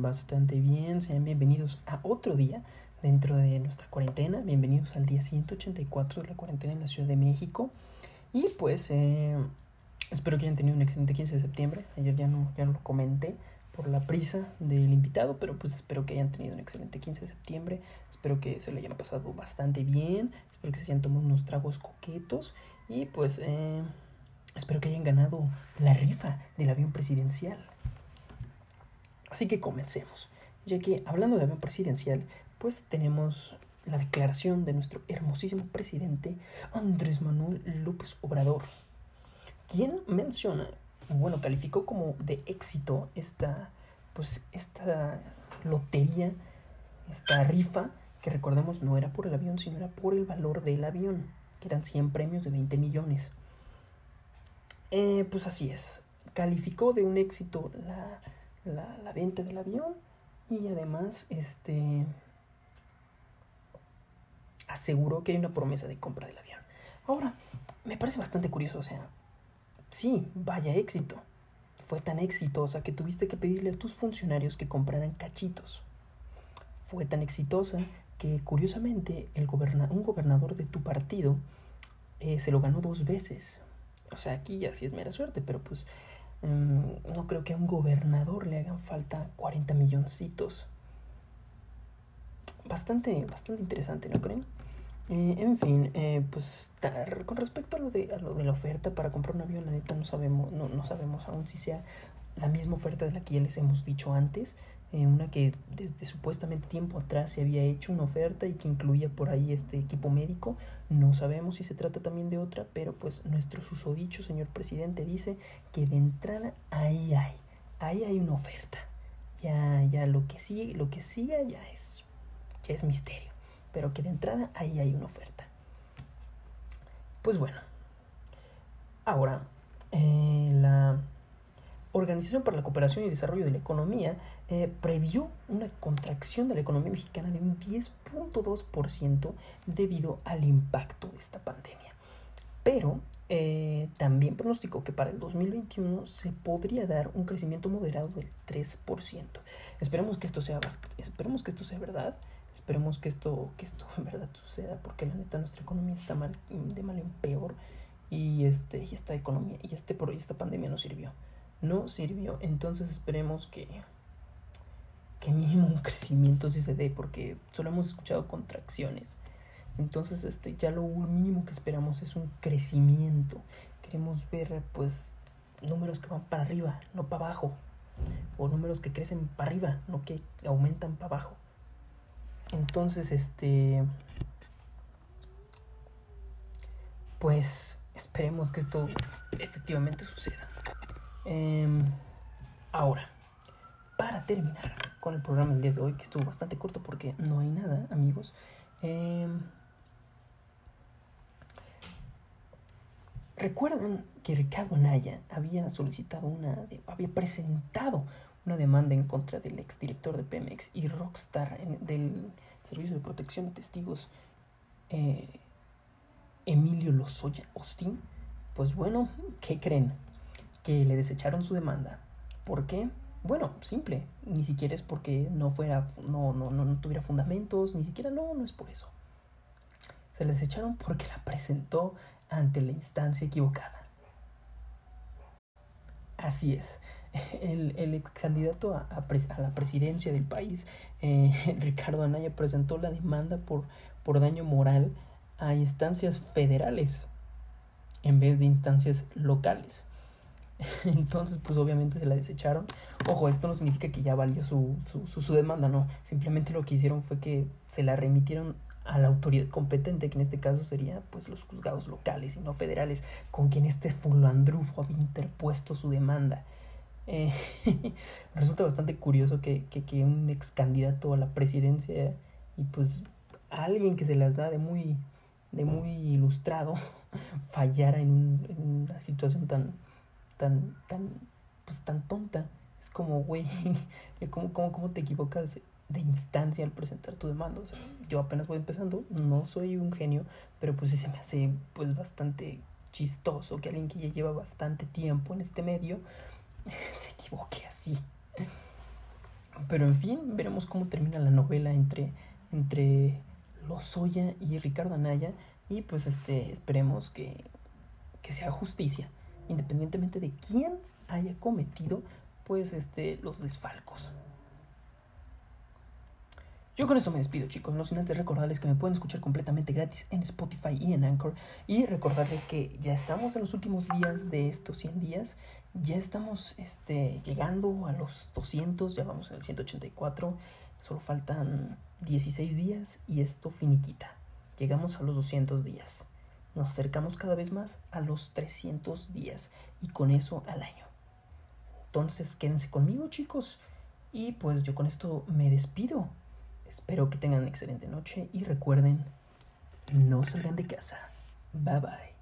bastante bien. Sean bienvenidos a otro día dentro de nuestra cuarentena. Bienvenidos al día 184 de la cuarentena en la Ciudad de México. Y pues eh, espero que hayan tenido un excelente 15 de septiembre. Ayer ya no, ya no lo comenté por la prisa del invitado, pero pues espero que hayan tenido un excelente 15 de septiembre. Espero que se lo hayan pasado bastante bien. Espero que se hayan tomado unos tragos coquetos. Y pues eh, espero que hayan ganado la rifa del avión presidencial. Así que comencemos, ya que hablando de avión presidencial, pues tenemos la declaración de nuestro hermosísimo presidente Andrés Manuel López Obrador, quien menciona, bueno, calificó como de éxito esta, pues esta lotería, esta rifa, que recordemos no era por el avión, sino era por el valor del avión, que eran 100 premios de 20 millones. Eh, pues así es, calificó de un éxito la la, venta del avión y además este aseguró que hay una promesa de compra del avión. Ahora, me parece bastante curioso, o sea, sí, vaya éxito. Fue tan exitosa que tuviste que pedirle a tus funcionarios que compraran cachitos. Fue tan exitosa que curiosamente el un gobernador de tu partido eh, se lo ganó dos veces. O sea, aquí ya sí es mera suerte, pero pues Mm, no creo que a un gobernador le hagan falta 40 milloncitos. Bastante, bastante interesante, ¿no creen? Eh, en fin, eh, pues con respecto a lo, de, a lo de la oferta para comprar un avión, la neta no sabemos, no, no sabemos aún si sea la misma oferta de la que ya les hemos dicho antes. Eh, una que desde supuestamente tiempo atrás se había hecho una oferta y que incluía por ahí este equipo médico. No sabemos si se trata también de otra, pero pues nuestro susodicho señor presidente dice que de entrada ahí hay, ahí hay una oferta. Ya, ya lo que sigue, lo que siga ya es, ya es misterio, pero que de entrada ahí hay una oferta. Pues bueno, ahora eh, Organización para la Cooperación y Desarrollo de la Economía eh, previó una contracción de la economía mexicana de un 10.2% debido al impacto de esta pandemia. Pero eh, también pronosticó que para el 2021 se podría dar un crecimiento moderado del 3%. Esperemos que esto sea, esperemos que esto sea verdad. Esperemos que esto, que esto en verdad suceda, porque la neta nuestra economía está mal, de mal en peor y, este, y esta economía y, este, y esta pandemia no sirvió no sirvió. Entonces esperemos que, que mínimo un crecimiento sí se dé, porque solo hemos escuchado contracciones. Entonces, este, ya lo mínimo que esperamos es un crecimiento. Queremos ver, pues, números que van para arriba, no para abajo. O números que crecen para arriba, no que aumentan para abajo. Entonces, este. Pues esperemos que esto efectivamente suceda. Em, ahora, para terminar con el programa del día de hoy, que estuvo bastante corto porque no hay nada, amigos. Em, recuerdan que Ricardo Naya había solicitado una, había presentado una demanda en contra del exdirector de Pemex y Rockstar del Servicio de Protección de Testigos, eh, Emilio Lozoya Austin. Pues bueno, ¿qué creen? Que le desecharon su demanda. ¿Por qué? Bueno, simple, ni siquiera es porque no fuera, no, no, no, tuviera fundamentos, ni siquiera no, no es por eso. Se le desecharon porque la presentó ante la instancia equivocada. Así es. El, el ex candidato a, a, la presidencia del país, eh, Ricardo Anaya, presentó la demanda por, por daño moral a instancias federales en vez de instancias locales. Entonces, pues obviamente se la desecharon. Ojo, esto no significa que ya valió su, su, su, demanda, no. Simplemente lo que hicieron fue que se la remitieron a la autoridad competente, que en este caso sería pues los juzgados locales y no federales, con quien este fulandrufo había interpuesto su demanda. Eh, resulta bastante curioso que, que, que, un ex candidato a la presidencia y pues alguien que se las da de muy, de muy ilustrado fallara en, un, en una situación tan, tan, tan, pues tan tonta. Es como, güey, ¿cómo, cómo, cómo te equivocas de instancia al presentar tu demanda? O sea, yo apenas voy empezando, no soy un genio, pero pues sí se me hace pues bastante chistoso que alguien que ya lleva bastante tiempo en este medio se equivoque así. Pero en fin, veremos cómo termina la novela entre, entre Lozoya y Ricardo Anaya. Y pues este, esperemos que, que se haga justicia, independientemente de quién haya cometido pues este, los desfalcos. Yo con eso me despido, chicos. No sin antes recordarles que me pueden escuchar completamente gratis en Spotify y en Anchor. Y recordarles que ya estamos en los últimos días de estos 100 días. Ya estamos este, llegando a los 200, ya vamos en el 184. Solo faltan 16 días y esto finiquita. Llegamos a los 200 días nos acercamos cada vez más a los 300 días y con eso al año. Entonces quédense conmigo chicos y pues yo con esto me despido. Espero que tengan una excelente noche y recuerden, no salgan de casa. Bye bye.